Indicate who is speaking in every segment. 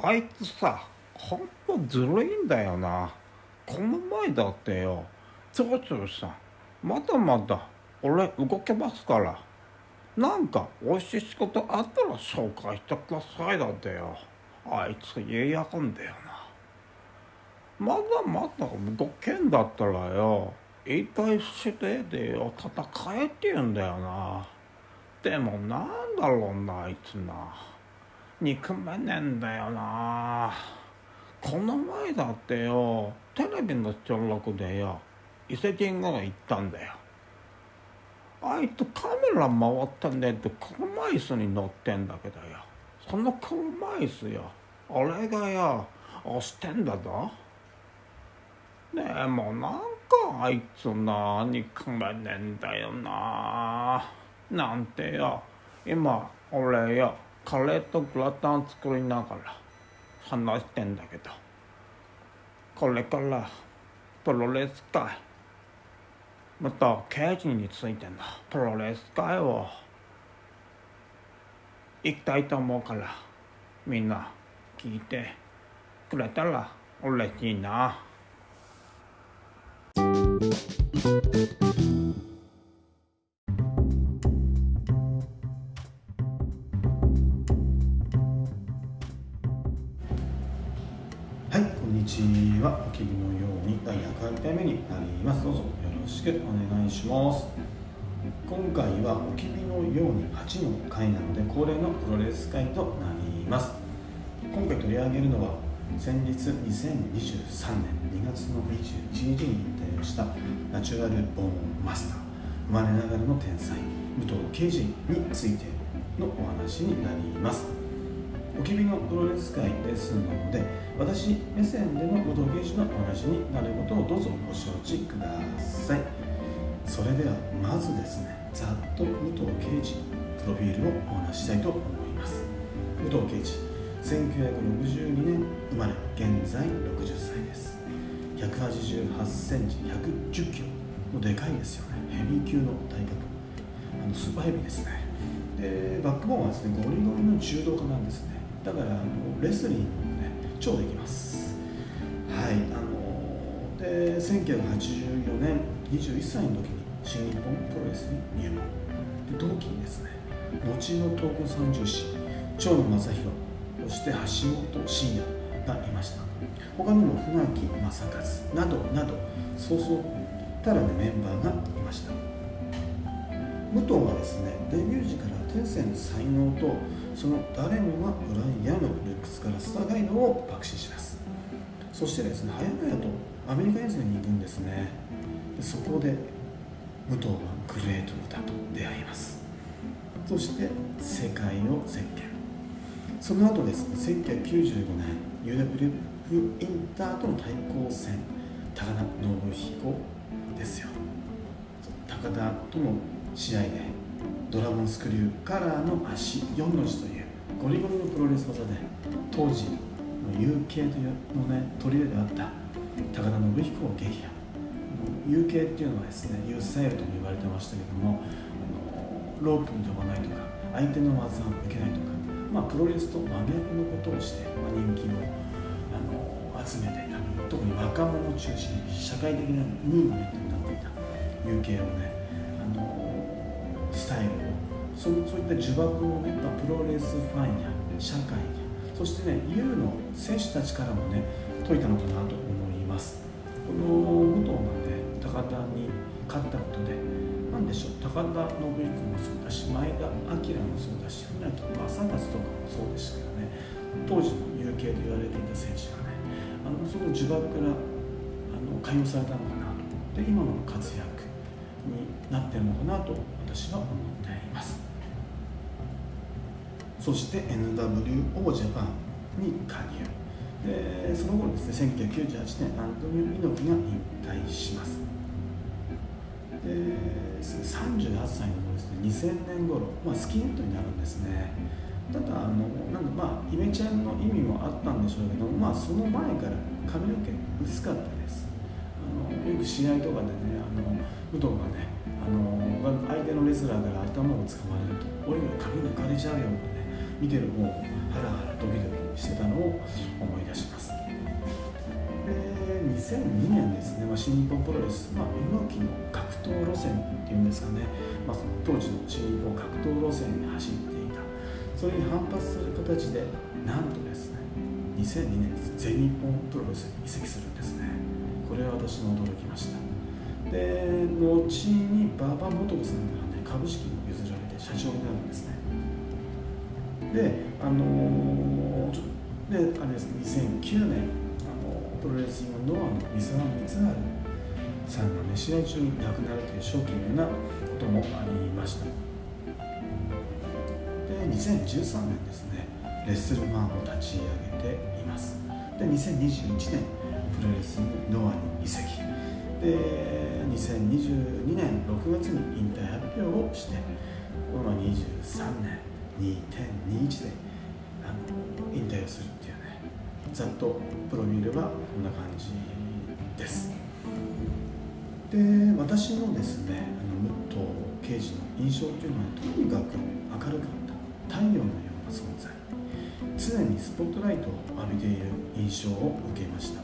Speaker 1: あいつさほんとずるいんだよな。この前だってよ長州さんまだまだ俺動けますから。なんか美味しい仕事あったら紹介してくださいだってよ。あいつ言いやがんだよな。まだまだ動けんだったらよ言いたいしてでよ戦えって言うんだよな。でもなんだろうなあいつな。憎めねえんだよな。この前だってよテレビの収録でよ伊勢神宮行ったんだよ。あいつカメラ回ってねって車椅子に乗ってんだけどよ。その車椅子よ俺がよ押してんだぞ。でもなんかあいつな憎めねえんだよな。なんてよ今俺よカレーとグラタン作りながら話してんだけど。これからプロレス界。また刑事についてのプロレス界を。行きたいと思うからみんな聞いてくれたら嬉しいな。
Speaker 2: ます。今回はおきびのように8の回なので恒例のプロレス回となります。今回取り上げるのは先日2023年2月の21日に引退したナチュラルボーンマスター生まれながらの天才武藤敬司についてのお話になります。おきびのプロレス界ですので私目線での武藤刑事のお話になることをどうぞご承知くださいそれではまずですねざっと武藤刑事プロフィールをお話ししたいと思います。武藤刑事1962年生まれ現在60歳です。188センチ110キロ。もうでかいですよね。ヘビー級の体格。あのスーパーヘビーですね。でバックボーンはですねゴリゴリの柔道家なんですね。だからあのレスリングもね超できます。はいあので1984年21歳の時新日本プロレスに入門同期にですね。後の東京三重士長野正弘そして橋本真也がいました。他にも船木正和などなどそうそうたらねメンバーがいました。武藤はですねデビュー時から天性の才能とその誰もが羨むルックスからスターガイドを爆死します。そしてですね早々とアメリカ遠征に行くんですね。そこで武藤はグレートだと出会います。そして世界を席巻その後です。ね1995年 UWF インターとの対抗戦。高田信彦ですよ。高田との試合でドラゴンスクリューカラーの足4の字というゴリゴリのプロレス技で当時の UK というのね取り入れであった高田信彦を撃破。UK っていうのはですねユースタイルとも言われてましたけどもあのロープに飛ばないとか相手の技を受けないとか、まあ、プロレスと真逆のことをして、まあ、人気をあの集めていた。特に若者を中心に社会的なムーブメントになっていた。UK をねあのスタイルをそそういった呪縛をね、まあ、プロレスファンや社会やそしてね U の選手たちからもね解いたのかなと思います。この武藤がね田に勝ったことで何でしょう高田信彦もそうだし前田明もそうだし船木正和とかもそうでしたけどね。当時の有形と言われていた選手がねあのその呪縛からあの解放されたのかなと。で今の活躍になってるのかなと私は思っています。そして NWO ジャパンに加入。でその後ですね1998年アントニオ猪木が引退します。えー、38歳の頃ですね。2000年頃、まあ、スキンヘッドになるんですね。ただあのなんでまあイメチェンの意味もあったんでしょうけど、まあ、その前から髪の毛薄かったです。あのよく試合とかでねあの武藤がねあの相手のレスラーから頭を掴まれると「俺が髪抜かれちゃうよ」ってね見てる方ハラハラドキドキしてたのを思い出します。で2002年ですね、まあ、新日本プロレス、まあ、猪木の闘路線っていうんですかね、まあ、当時の新日本格闘路線に走っていた。それに反発する形でなんとですね2002年全日本プロレスに移籍するんですね。これは私も驚きました。で後に馬場元子さんからね株式も譲られて社長になるんですね。であのー、であれです2009年あのプロレスリングノアの三沢光晴さんがね試合中に亡くなるというショッキングなこともありました。で2013年ですねレッスルマンを立ち上げています。で2021年プロレスノアに移籍。で2022年6月に引退発表をしてこの23年2.21であの引退をするっていうねざっとプロフィールはこんな感じでで私のですねあの武藤刑事の印象というのはとにかく明るかった。太陽のような存在。常にスポットライトを浴びている印象を受けました、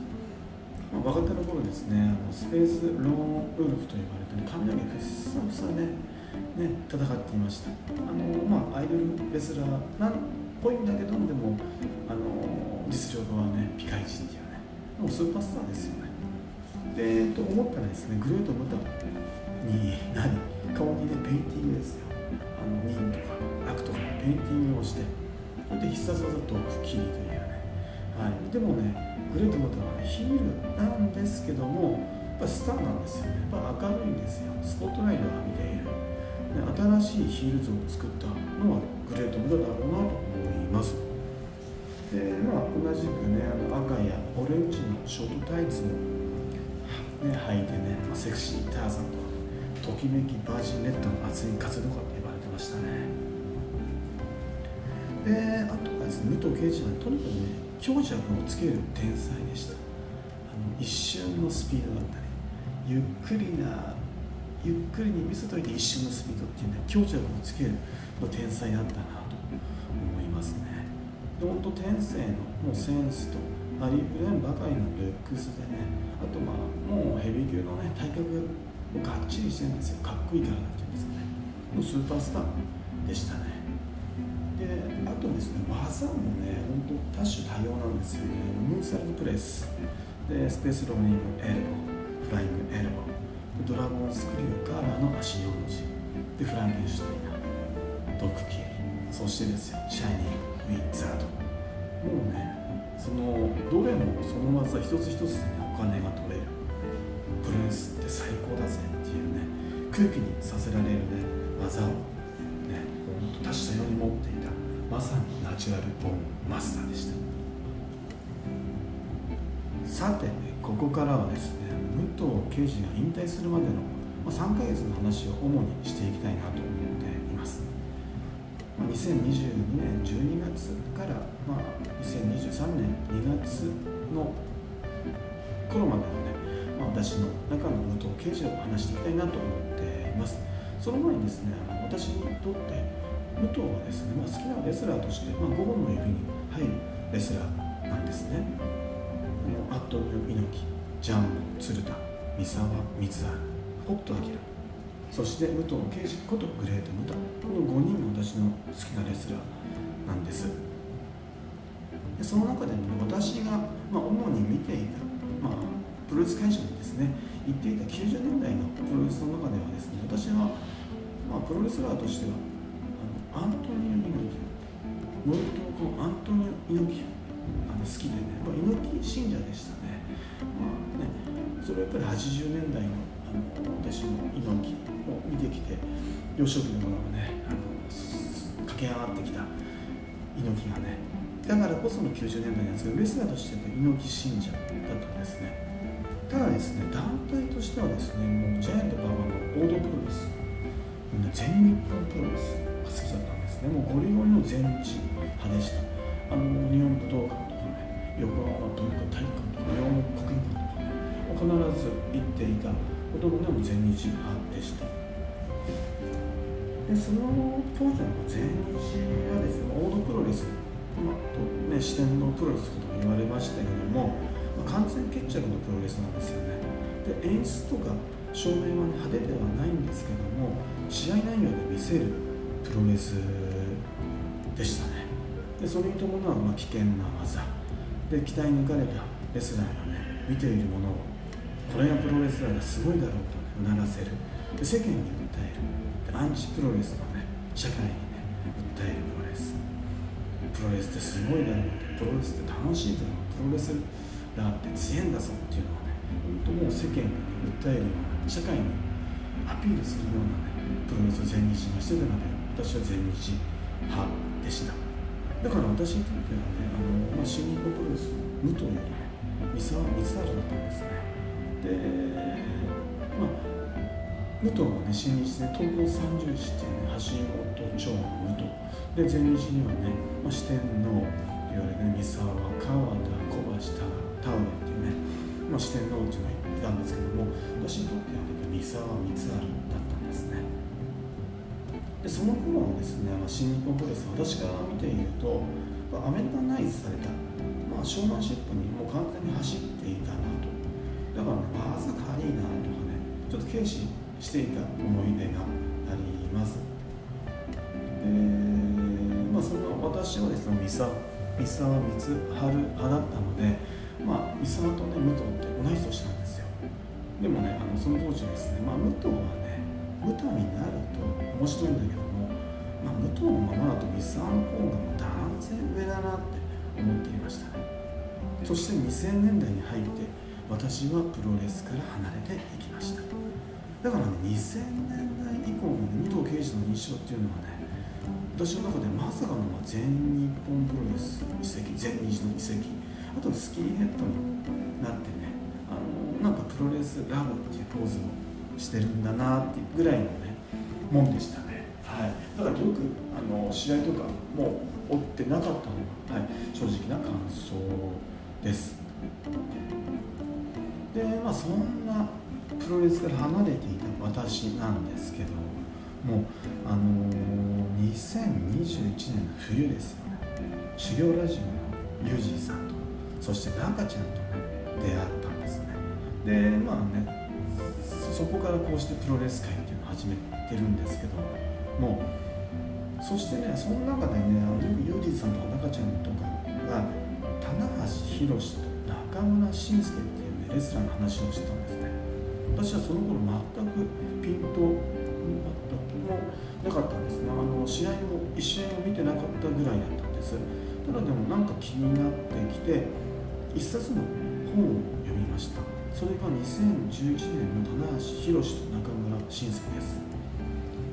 Speaker 2: まあ、若手の頃ですねあのスペースローンウルフと呼ばれた、ね、髪の毛ふっさふさねね戦っていました。あの、まあ、アイドルレスラーなんっぽいんだけどでもあの実力はねピカイチっていうねもうスーパースターですよね。でと思ったらですね。グレートムタに何顔にねペインティングですよ。あの忍とか悪とかペインティングをして。それで必殺技毒霧というね、はい、でもねグレートムタはねヒールなんですけどもやっぱスターなんですよね。やっぱ明るいんですよ。スポットライトを浴びている、ね、新しいヒール像を作ったのはグレートムタだろうなと思います。でまあ同じくね赤やオレンジのショートタイツも、ね、履いてね、まあ、セクシーターザンとときめきバージンレッドの熱い活動家って言われてましたね。であとはですね武藤敬司はとにかくね強弱をつける天才でした。あの一瞬のスピードだったりゆっくりなゆっくりに見せといて一瞬のスピードっていうね強弱をつけるの天才だったなと思いますね。で本当天性のもうセンスとあふれんばかりのルックスでねあとまあもうヘビー級のね体格がっちりしてるんですよ。かっこいいからなっていうんですかね。もうスーパースターでしたね。であとですね技もね本当多種多様なんですよね。ムーンサルトプレス。でスペースローリングエルボーフライングエルボー。ドラゴンスクリューカーラーの足4の字。でフランケンシュタイナー。ドッグキリそしてですよシャイニーウィッザード。もうねそのどれもその技一つ一つにお金が取れるプレスって最高だぜっていうね空気にさせられるね技をね多種多様に持っていたまさにナチュラルボーンマスターでした。さてここからはですね武藤刑事が引退するまでの3ヶ月の話を主にしていきたいなと思います。2022年12月から、まあ、2023年2月の頃までのね、まあ、私の中の武藤刑事を話していきたいなと思っています。その前にですね私にとって武藤はですね、まあ、好きなレスラーとして、まあ、5本の指に入るレスラーなんですね。アットニオ猪木ジャンボ鶴田三沢光晴北斗晶。そして武藤敬司ことグレート・ムタ。この5人が私の好きなレスラーなんです。でその中でも、ね、私が、まあ、主に見ていた、まあ、プロレス会場にですね行っていた90年代のプロレスの中ではですね私は、まあ、プロレスラーとしてはあのアントニオ猪木。もとこのアントニオ猪木。あの好きでね、まあ、猪木信者でしたね,、まあね、それはやっぱり80年代のあの私の猪木を見てきて幼少期の頃はねあの駆け上がってきた猪木がねだからこその90年代なんですけどレスラーとしての猪木信者だったんですね。ただですね団体としてはですねもうジャイアント馬場のオードプロレス全日本プロレスが好きだったんですね。もうゴリゴリの全日派でした。あの日本武道館とかね横浜とか体育館とか日本国技館とかね必ず行っていたこともねも全日派でした。でその当時の全日はですねオードプロレス、まあとね、四天王プロレスとも言われましたけども、まあ、完全決着のプロレスなんですよね。で演出とか照明は、ね、派手ではないんですけども試合内容で見せるプロレスでしたね。でそれに伴うま危険な技。で鍛え抜かれたレスラーがね見ているものをこれがプロレスラーがすごいだろうと促せる。で世間に訴える。アンチプロレスのね社会にね訴えるプロレス。プロレスってすごいだろうって。プロレスって楽しいだろう。プロレスラーって強いんだぞっていうのをね本当もう世間に、ね、訴えるような社会にアピールするようなねプロレスを全日がしてたので私は全日派でした。だから私にとってはねあの、まあ、新日本プロレスの武藤よりね三沢光晴だったんですね。でまあ武藤はね新日で東京三十市っていうね橋本町の武藤。で前日にはね、まあ、四天王いわゆるね三沢川田小橋田田上っていうね、まあ、四天王っていうのがいたんですけども私にとってはね三沢光晴だったんですね。でその頃はですね、まあ、新日本プロレス私から見ていると、まあ、アメリカナイズされた、まあ、ショーマンシップにもう完全に走ってだからね技軽いなとかねちょっと軽視していた思い出があります。でまあその私はですね三沢三沢光晴派だったのでまあ三沢とね武藤って同じ年なんですよ。でもねあのその当時ですね、まあ、武藤はね武藤になると面白いんだけども、まあ、武藤のままだと三沢の方がもう断然上だなって思っていました。そして2000年代に入って私はプロレスから離れていきました。だからね2000年代以降の、ね、武藤敬司の印象っていうのはね私の中でまさかの全日本プロレス移籍全日の移籍あとスキーヘッドになってねあのなんかプロレスラブっていうポーズをしてるんだなっていうぐらいのねもんでしたね、はい、だからよくあの試合とかもう追ってなかったのが、はい、正直な感想です。でまあそんなプロレスから離れていた私なんですけどもうあのー、2021年の冬ですよ。ね修行ラジオのユージーさんとそして中ちゃんとね出会ったんですね。でまあねそこからこうしてプロレス界っていうのを始めてるんですけどもうそしてねその中でねあのユージーさんとか中ちゃんとかが棚橋宏と中村慎介っていうねレスラの話をしてたんですね。私はその頃全くピンと全くもなかったんですね。あの試合も一試合も見てなかったぐらいだったんです。ただでもなんか気になってきて一冊の本を読みました。それが2011年の棚橋宏と中村慎介です。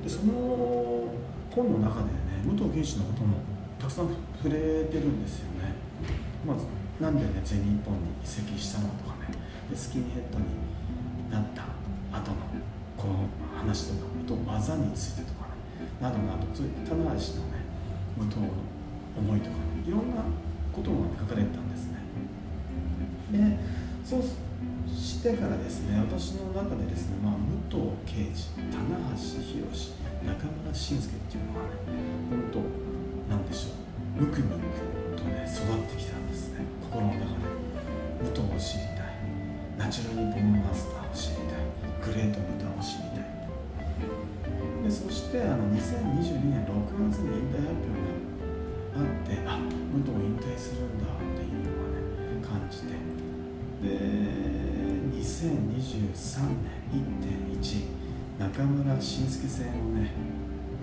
Speaker 2: でその本の中でね武藤敬司のこともたくさん触れてるんですよね。まずなんでね全日本に移籍したのとか。ねでスキンヘッドになった後のこの話とかあと技についてとかねなどなどそういう棚橋のね武藤の思いとかねいろんなことが書かれてたんですね。でそうしてからですね私の中でですね、まあ、武藤敬司棚橋宏中村慎介っていうのはね本当なんでしょう。ムクムクとね育ってきたんですね。心の中で。武藤を知りたいナチュラルボーンマスターを知りたい。グレートブタを知りたい。でそしてあの2022年6月に引退発表があってあ武藤引退するんだっていうのはね感じて。で2023年1.1中村慎介戦をね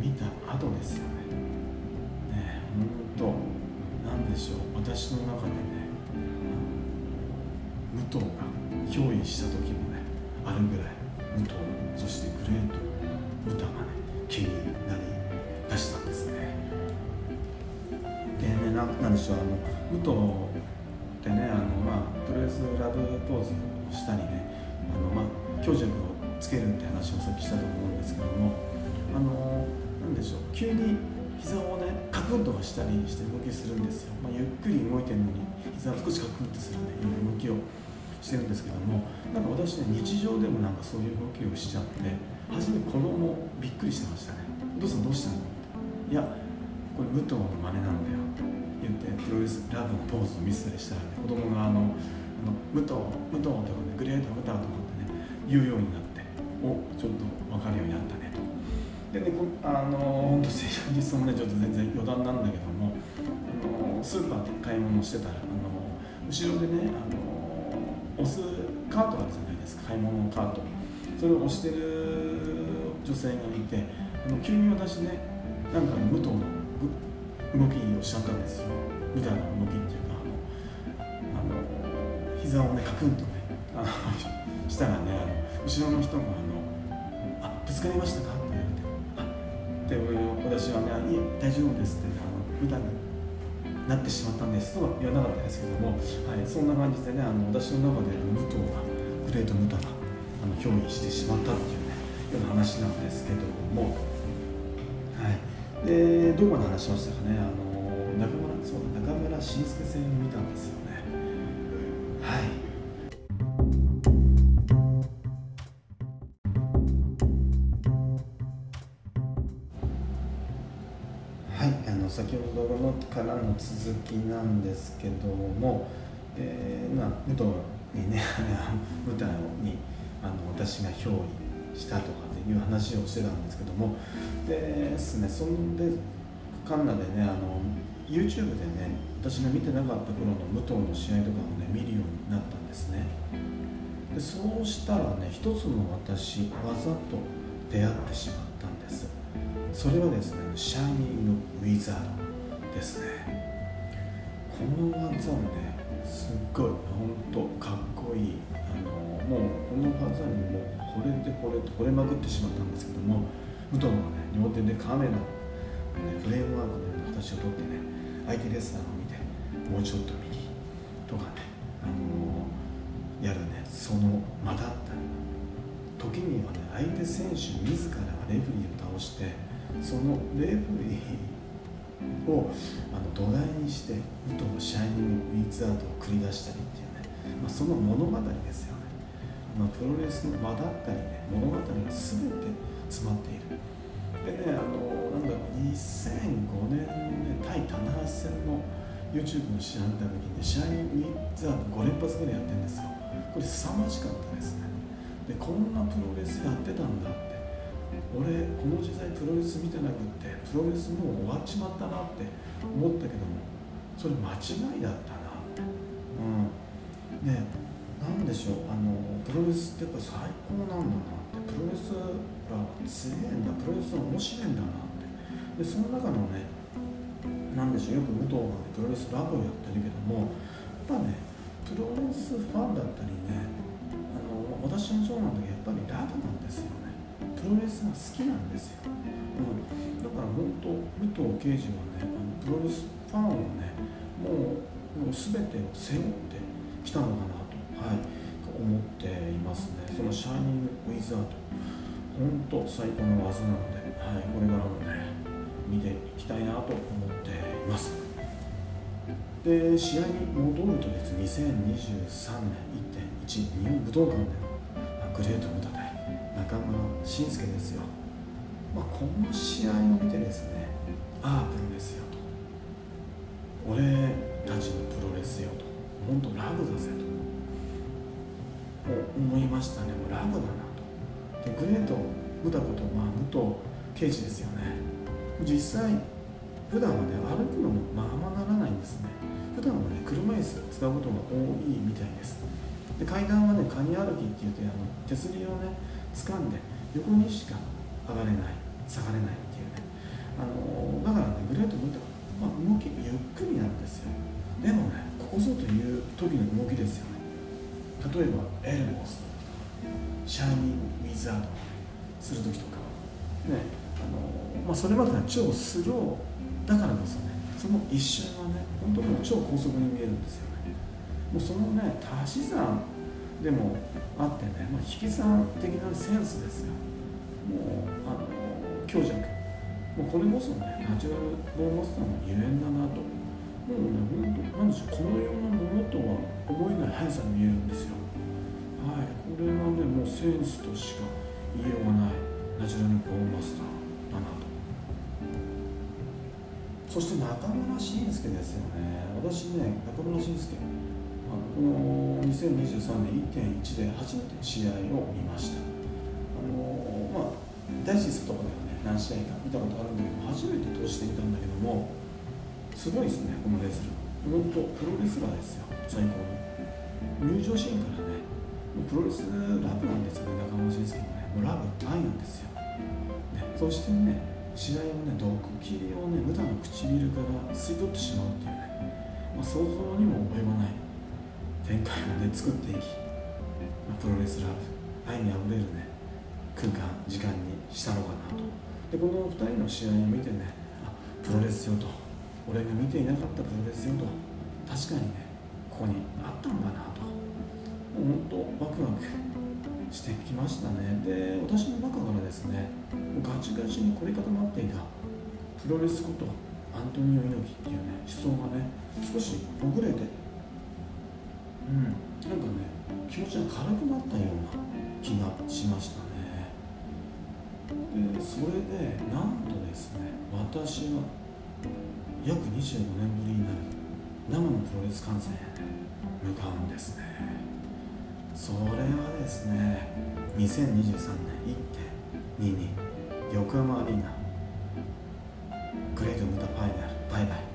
Speaker 2: 見た後ですよね。ね本当なんでしょう。私の中でね武藤が憑依した時もねあるぐらい武藤そしてグレート歌がね気になり出したんですねでねななんでしょうあの武藤ってねあのまあプロレスラブポーズをしたりねあのまあ強弱をつけるって話をさっきしたと思うんですけどもあのなんでしょう急に膝をねカクンとかしたりして動きするんですよ、まあ、ゆっくり動いてるのに膝を少しカクンとするねような動きをしてるんですけどもなんか私ね日常でもなんかそういう動きをしちゃって初め子供びっくりしてましたね「お父さんどうしたの?」いやこれ武藤の真似なんだよ」って言ってプロレスラブのポーズを見せたりしたらね子供があのあの武藤武藤とかねグレート武藤とかってね言うようになっておちょっと分かるようになったねと。でねこあの本当実装もねちょっと全然余談なんだけどもあのスーパーで買い物してたらあの後ろでねあの押すカートあるじゃないですか。買い物のカート。それを押してる女性がいてあの急に私ねなんか武藤の動きをしちゃったんですよ。みたいな動きっていうかあのあの膝をねカクンとねあのしたらねあの後ろの人があの「あぶつかりましたか?」って言われて「あで私はね大丈夫です」って、あの普段なってしまったんです。とは言わなかったですけども、はい、そんな感じでねあの私の中で武藤がグレート・ムタがあの憑依してしまったっていうねような話なんですけども、はい、でどこまで話しましたかねあの中村そう中村慎介戦を見たんですよね。あの先ほどのからの続きなんですけども、えー、まあ武藤にね舞台にあの私が憑依したとかっていう話をしてたんですけどもですねそんでカンナでねあの YouTube でね私が見てなかった頃の武藤の試合とかをね見るようになったんですね。でそうしたらね一つの私わざと出会ってしまった。んですそれはですねシャイニング・ウィザードですね。この技をねすっごい本当かっこいいあのもうこの技にもう惚れて惚れて惚れまくってしまったんですけども武藤がね両手でカメラの、ね、フレームワークのような形をとってね相手レスラーを見てもうちょっと右とかねあのやるねその間だったり時にはね相手選手自らがレフリーを倒してそのレフリーをあの土台にして武藤のシャイニング・ウィーツアートを繰り出したりっていうね、まあ、その物語ですよね、まあ、プロレスの場だったりね物語が全て詰まっている。でねあのなんだろう2005年のね対棚橋戦の YouTube の試合見た時に、ね、シャイニング・ウィーツアート5連発ぐらいやってるんですよ。これ凄まじかったですね。でこんなプロレスやってたんだ。俺この時代プロレス見てなくってプロレスもう終わっちまったなって思ったけどもそれ間違いだったなうん。ねなんでしょうあのプロレスってやっぱ最高なんだなって。プロレスが強いんだ。プロレスが面白いんだなって。でその中のねなんでしょうよく武藤がプロレスラブをやってるけどもやっぱねプロレスファンだったりねあの私もそうなんだけどやっぱりラブなんですよ。プロレスが好きなんですよ、うん、だから本当武藤刑事はねあのプロレスファンをねもうもう全てを背負ってきたのかなと、はい、思っていますね。そのシャイニング・ウィザード。本当最高の技なので、はい、これからもね見ていきたいなと思っています。で試合に戻るとですね2023年1.1日本武道館でのグレート無駄中村慎介ですよ、まあ、この試合を見てですねああプロレスよ。と俺たちのプロレスよ。と本当ラブだぜと。思いましたね。もうラブだなと。でグレート武田ことまあ武藤刑事ですよね。実際普段はね歩くのもまあまならないんですね。普段はね車椅子使うことが多いみたいです。で階段はねカニ歩きって言ってあの手すりをね掴んで横にしか上がれない下がれないっていうね。あのだからねグレートムートまあ、動きゆっくりなんですよ。でもねここぞという時の動きですよね。例えばエルモスシャーニング・ウィザードする時とか。ねあの、まあ、それまでは超スローだからこそねその一瞬はね本当に超高速に見えるんですよね。もうそのね足し算でもあってね、まあ、引き算的なセンスですよ。もうあの強弱。もうこれこそねナチュラルボーマスターのゆえんだなと。もうね本当なんでしょうこのようなものとは思えない速さに見えるんですよ。はいこれはねもうセンスとしか言いようがないナチュラルボーマスターだなと。そして中村慎介ですよね。私ね中村慎介のこの2023年1.1で初めて試合を見ました。あのまあダイジェストとかではね。何試合か見たことあるんだけど初めて通してみたんだけどもすごいですねこのレスラー。本当プロレスラーですよ最高の入場シーンからねプロレスラブなんですよね中村慎介もね。もうラブ愛なんですよ、ね、そしてね試合をね毒切りをね無駄な唇から吸い取ってしまうっていうね、まあ、想像にも及ばない展開をね作っていき、プロレスラブ愛にあふれるね空間時間にしたのかなと。でこの2人の試合を見てねあプロレスよと。俺が見ていなかったプロレスよと。確かにねここにあったのかなと。もう本当ワクワクしてきましたね。で私の中からですねガチガチに凝り固まっていたプロレスことアントニオ猪木っていうね思想がね少しほぐれてうん、なんかね気持ちが軽くなったような気がしましたね。でそれでなんとですね私は約25年ぶりになる生のプロレス観戦へ、向かうんですね。それはですね2023年1.22横浜アリーナグレートムタファイナルバイバイ。